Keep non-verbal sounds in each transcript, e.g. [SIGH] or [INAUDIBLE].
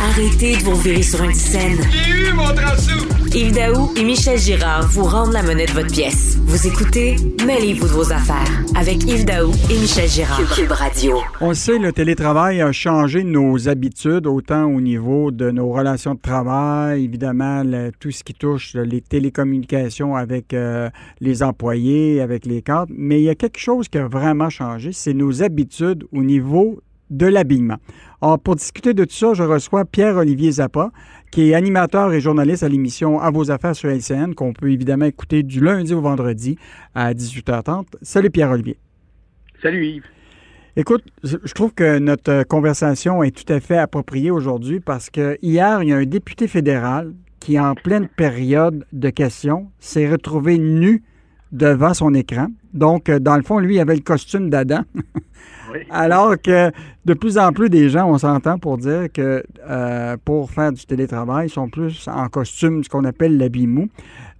Arrêtez de vous virer sur une scène. Yves Daou et Michel Girard vous rendent la monnaie de votre pièce. Vous écoutez Mêlez-vous de vos affaires avec Yves Daou et Michel Girard. Cube Radio. On le sait, le télétravail a changé nos habitudes, autant au niveau de nos relations de travail, évidemment, le- tout ce qui touche les télécommunications avec euh, les employés, avec les cadres. Mais il y a quelque chose qui a vraiment changé, c'est nos habitudes au niveau de l'habillement. Alors, pour discuter de tout ça, je reçois Pierre-Olivier Zappa, qui est animateur et journaliste à l'émission À vos affaires sur LCN, qu'on peut évidemment écouter du lundi au vendredi à 18h30. Salut Pierre-Olivier. Salut Yves. Écoute, je je trouve que notre euh, conversation est tout à fait appropriée aujourd'hui parce que hier, il y a un député fédéral qui, en pleine période de questions, s'est retrouvé nu devant son écran. Donc, euh, dans le fond, lui, il avait le costume d'Adam. [LAUGHS] Oui. [LAUGHS] Alors que de plus en plus des gens, on s'entend pour dire que euh, pour faire du télétravail, ils sont plus en costume, ce qu'on appelle l'habit mou.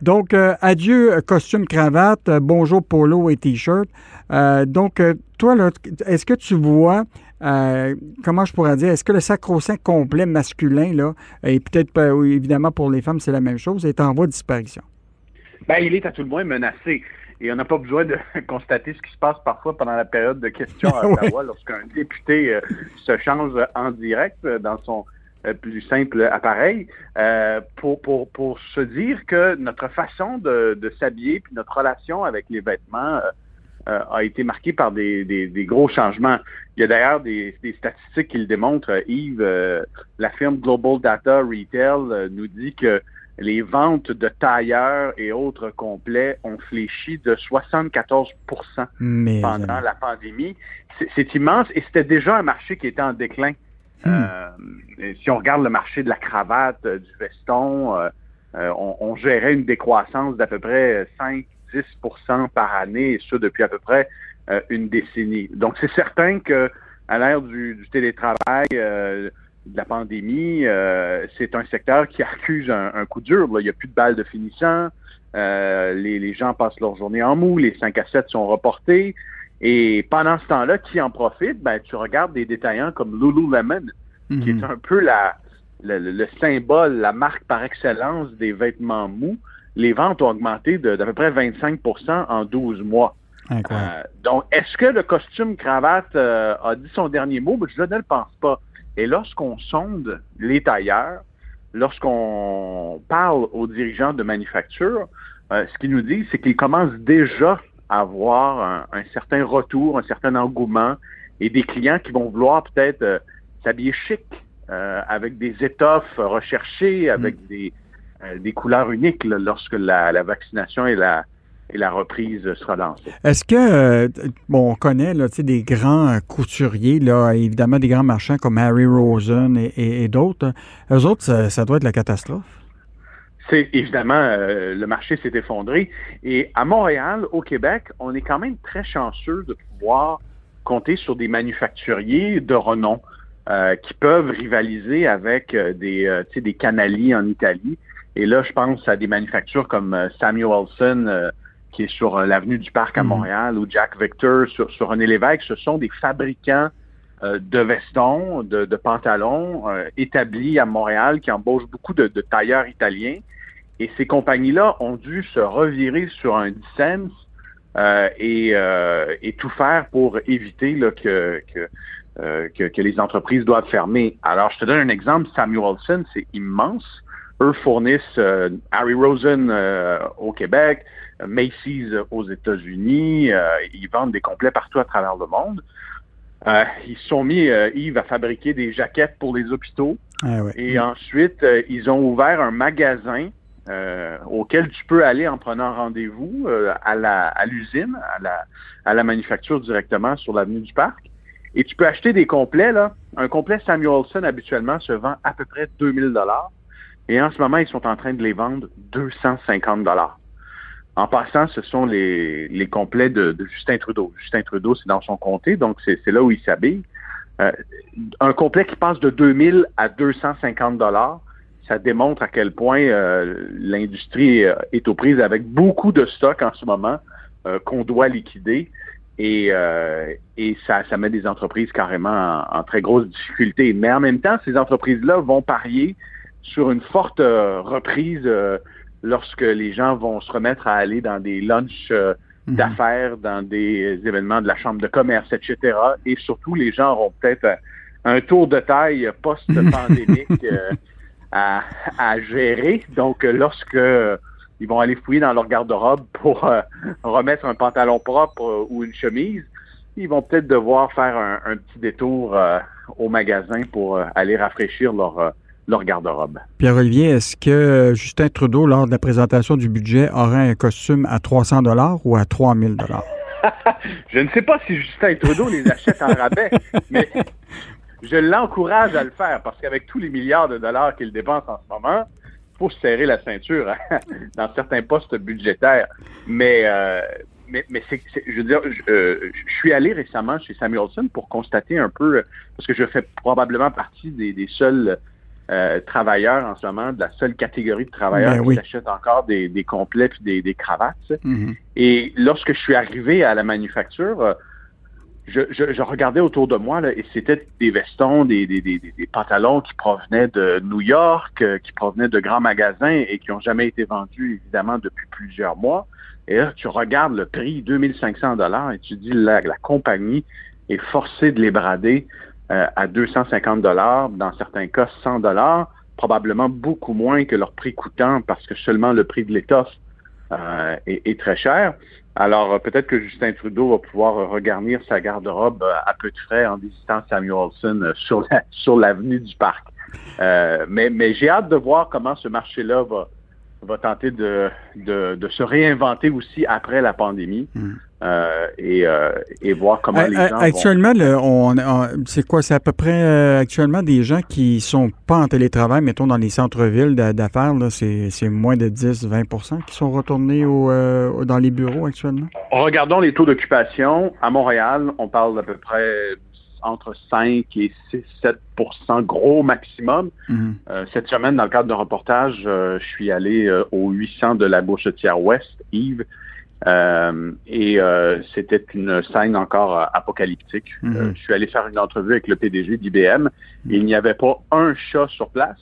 Donc, euh, adieu costume, cravate, bonjour polo et t-shirt. Euh, donc, toi, là, est-ce que tu vois, comment je pourrais dire, est-ce que le sacro-saint complet masculin, là, et peut-être évidemment pour les femmes, c'est la même chose, est en voie de disparition? Ben, il est à tout le moins menacé. Et on n'a pas besoin de [LAUGHS] constater ce qui se passe parfois pendant la période de questions à. [LAUGHS] Ottawa lorsqu'un député euh, se change en direct euh, dans son euh, plus simple appareil euh, pour, pour, pour se dire que notre façon de, de s'habiller puis notre relation avec les vêtements a été marquée par des, des, des gros changements. Il y a d'ailleurs des, des statistiques qui le démontrent. Yves, euh, la firme Global Data Retail nous dit que les ventes de tailleurs et autres complets ont fléchi de 74 Mais, pendant la pandémie. C'est- immense et c'était déjà un marché qui était en déclin. Euh, et si on regarde le marché de la cravate, euh, du veston, euh, euh, on, on gérait une décroissance d'à peu près 5-10% par année, et ça depuis à peu près euh, une décennie. Donc c'est certain que à l'ère du, du télétravail, euh, de la pandémie, euh, c'est un secteur qui accuse un, un coup dur. là. Il n'y a plus de balles de finissant. Euh, les, les gens passent leur journée en mou. Les 5 à 7 sont reportés. Et pendant ce temps-là, qui en profite? Ben, tu regardes des détaillants comme Lululemon, qui Mhm. est un peu la, le, le- le symbole, la marque par excellence des vêtements mous. Les ventes ont augmenté d'à peu près 25% en 12 mois. Euh, donc, est-ce que le costume cravate euh, a dit son dernier mot? Ben, je ne le pense pas. Et lorsqu'on sonde les tailleurs, lorsqu'on parle aux dirigeants de manufacture, euh, ce qu'ils nous disent, c'est qu'ils commencent déjà à avoir un, un certain retour, un certain engouement et des clients qui vont vouloir peut-être euh, s'habiller chic, euh, avec des étoffes recherchées, avec des, euh, des couleurs uniques là, lorsque la, la vaccination et la, et la reprise sera lancée. Est-ce que, euh, bon, on connaît là, des grands couturiers, là, évidemment des grands marchands comme Harry Rosen et, et- et d'autres. Eux autres, ça, ça doit être la catastrophe. C'est évidemment euh, le marché s'est effondré. Et à Montréal, au Québec, on est quand même très chanceux de pouvoir compter sur des manufacturiers de renom euh, qui peuvent rivaliser avec des, des canali en Italie. Et là, je pense à des manufactures comme Samuelson, qui est sur euh, l'avenue du Parc à Mhm. Montréal, ou Jack Victor sur, sur René Lévesque. Ce sont des fabricants euh, de vestons, de, de pantalons euh, établis à Montréal qui embauchent beaucoup de, de tailleurs italiens. Et ces compagnies-là ont dû se revirer sur un dissens euh, et, euh, et tout faire pour éviter là, que, que, euh, que, que les entreprises doivent fermer. Alors, je te donne un exemple. Samuelson, c'est immense. Eux fournissent euh, Harry Rosen euh, au Québec, Macy's aux États-Unis. euh, ils vendent des complets partout à travers le monde. Euh, ils se sont mis, euh, Yves, à fabriquer des jaquettes pour les hôpitaux. Ah ouais. Et ensuite, euh, ils ont ouvert un magasin auquel tu peux aller en prenant rendez-vous à la à l'usine, à la, à la manufacture directement sur l'avenue du Parc. Et tu peux acheter des complets, là. Un complet Samuelson, habituellement, se vend à peu près 2000 dollars. Et en ce moment, ils sont en train de les vendre 250 dollars. En passant, ce sont les, les complets de, Justin Trudeau. Justin Trudeau, c'est dans son comté, donc c'est là où il s'habille. Euh, un complet qui passe de 2000 à 250 dollars, ça démontre à quel point euh, l'industrie euh, est aux prises avec beaucoup de stocks en ce moment qu'on doit liquider. Et, et ça, ça met des entreprises carrément en, très grosse difficulté. Mais en même temps, ces entreprises-là vont parier sur une forte reprise lorsque les gens vont se remettre à aller dans des lunchs euh, mhm. d'affaires, dans des événements de la chambre de commerce, etc. Et surtout, les gens auront peut-être un, tour de taille post-pandémique [LAUGHS] euh, à, gérer. Donc, lorsque ils vont aller fouiller dans leur garde-robe pour euh, remettre un pantalon propre ou une chemise, ils vont peut-être devoir faire un, petit détour au magasin pour aller rafraîchir leur leur garde-robe. Pierre-Olivier, est-ce que Justin Trudeau, lors de la présentation du budget, aurait un costume à 300 dollars ou à 3000 dollars? [LAUGHS] je ne sais pas si Justin Trudeau les achète en rabais, [LAUGHS] mais je l'encourage à le faire parce qu'avec tous les milliards de dollars qu'il dépense en ce moment, il faut se serrer la ceinture hein, [LAUGHS] dans certains postes budgétaires. Mais, euh, mais, mais c'est, je veux dire, euh, je, suis allé récemment chez Samuelson pour constater un peu, parce que je fais probablement partie des, des seuls euh, travailleurs en ce moment, de la seule catégorie de travailleurs ben qui achètent encore des, des complets puis des, cravates. Mm-hmm. Et lorsque je suis arrivé à la manufacture, euh, je, je, regardais autour de moi là, et c'était des vestons, des, des, des, pantalons qui provenaient de New York, euh, qui provenaient de grands magasins et qui n'ont jamais été vendus évidemment depuis plusieurs mois. Et là, tu regardes le prix, 2500 dollars, et tu dis la, la compagnie est forcée de les brader euh, à 250 dollars, dans certains cas 100 dollars, probablement beaucoup moins que leur prix coûtant parce que seulement le prix de l'étoffe euh, est, très cher. Alors euh, peut-être que Justin Trudeau va pouvoir regarnir sa garde-robe à peu de frais en visitant Samuelson sur la, sur l'avenue du parc. mais mais j'ai hâte de voir comment ce marché-là va, va tenter de, de, de, se réinventer aussi après la pandémie. Hmm. Euh, et, euh, et, voir comment les gens Actuellement, vont... on, c'est quoi? C'est à peu près euh, actuellement des gens qui sont pas en télétravail, mettons dans les centres-villes d'affaires, c'est, c'est moins de 10-20% qui sont retournés au, dans les bureaux actuellement? Regardons les taux d'occupation. À Montréal, on parle d'à peu près entre 5 et 6, 7% gros maximum. Mhm. Euh, cette semaine, dans le cadre d'un reportage, euh, je suis allé euh, au 800 de la Gauchetière Ouest, Yves, et c'était une scène encore apocalyptique. Mhm. je suis allé faire une entrevue avec le PDG d'IBM. et il n'y avait pas un chat sur place.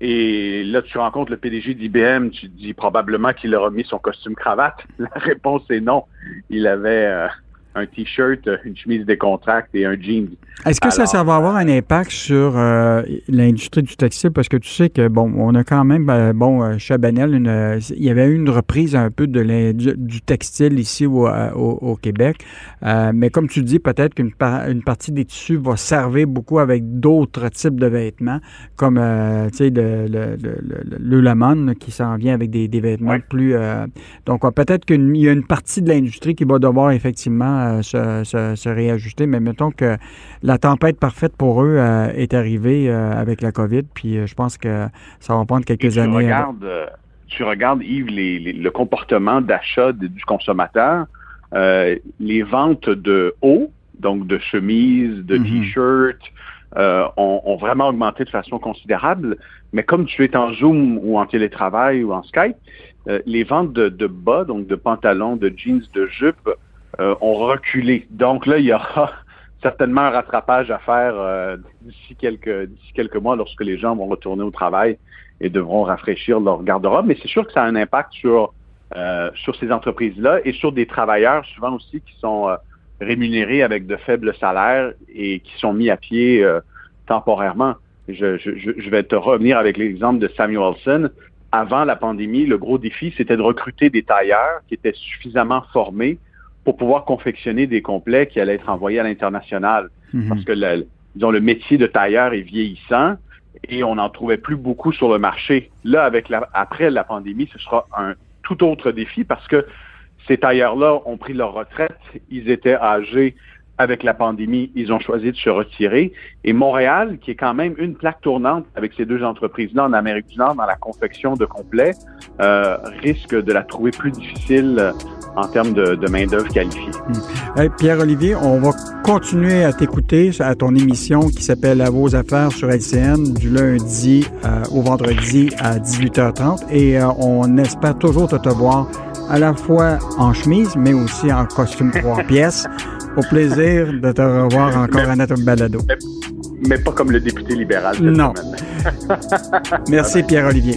Et là, tu rencontres le PDG d'IBM, tu dis probablement qu'il a remis son costume cravate. [LAUGHS] La réponse est non. Il avait un t-shirt, une chemise décontracte et un jean. Est-ce que ça, ça va avoir un impact sur euh, l'industrie du textile? Parce que tu sais que, bon, on a quand même, euh, bon, euh, Chabanel, une, il y avait eu une reprise un peu de du, textile ici au, au, Québec. mais comme tu dis, peut-être qu'une une partie des tissus va servir beaucoup avec d'autres types de vêtements, comme, tu sais, le, le, le, le qui s'en vient avec des, des vêtements plus... donc, peut-être qu'il y a une partie de l'industrie qui va devoir effectivement se, se, se réajuster, mais mettons que la tempête parfaite pour eux euh, est arrivée euh, avec la COVID, puis euh, je pense que ça va prendre quelques tu années. Regardes, tu regardes, Yves, le comportement d'achat du consommateur, les ventes de haut, donc de chemises, de mm-hmm. t-shirts, ont, vraiment augmenté de façon considérable. Mais comme tu es en Zoom ou en télétravail ou en Skype, les ventes de, de, bas, donc de pantalons, de jeans, de jupes, ont reculé. Donc là, il y aura [LAUGHS] certainement un rattrapage à faire euh, d'ici quelques mois lorsque les gens vont retourner au travail et devront rafraîchir leur garde-robe. Mais c'est sûr que ça a un impact sur euh, ces entreprises-là et sur des travailleurs souvent aussi qui sont euh, rémunérés avec de faibles salaires et qui sont mis à pied temporairement. Je, je, je, vais te revenir avec l'exemple de Samuelson. Avant la pandémie, le gros défi, c'était de recruter des tailleurs qui étaient suffisamment formés pour pouvoir confectionner des complets qui allaient être envoyés à l'international. Mhm. Parce que le, disons, le métier de tailleur est vieillissant et on n'en trouvait plus beaucoup sur le marché. Là, avec la, après la pandémie, ce sera un tout autre défi parce que ces tailleurs-là ont pris leur retraite. Ils étaient âgés avec la pandémie, ils ont choisi de se retirer. Et Montréal, qui est quand même une plaque tournante avec ces deux entreprises-là en Amérique du Nord dans la confection de complets, euh, risque de la trouver plus difficile en termes de, main-d'œuvre qualifiée. Hmm. Pierre-Olivier, on va continuer à t'écouter à ton émission qui s'appelle À vos affaires sur LCN du lundi euh, au vendredi à 18h30 et on espère toujours te, te voir à la fois en chemise mais aussi en costume trois [LAUGHS] pièces. Au plaisir de te revoir encore à notre balado. Mais, pas comme le député libéral. non. [LAUGHS] Merci Pierre-Olivier.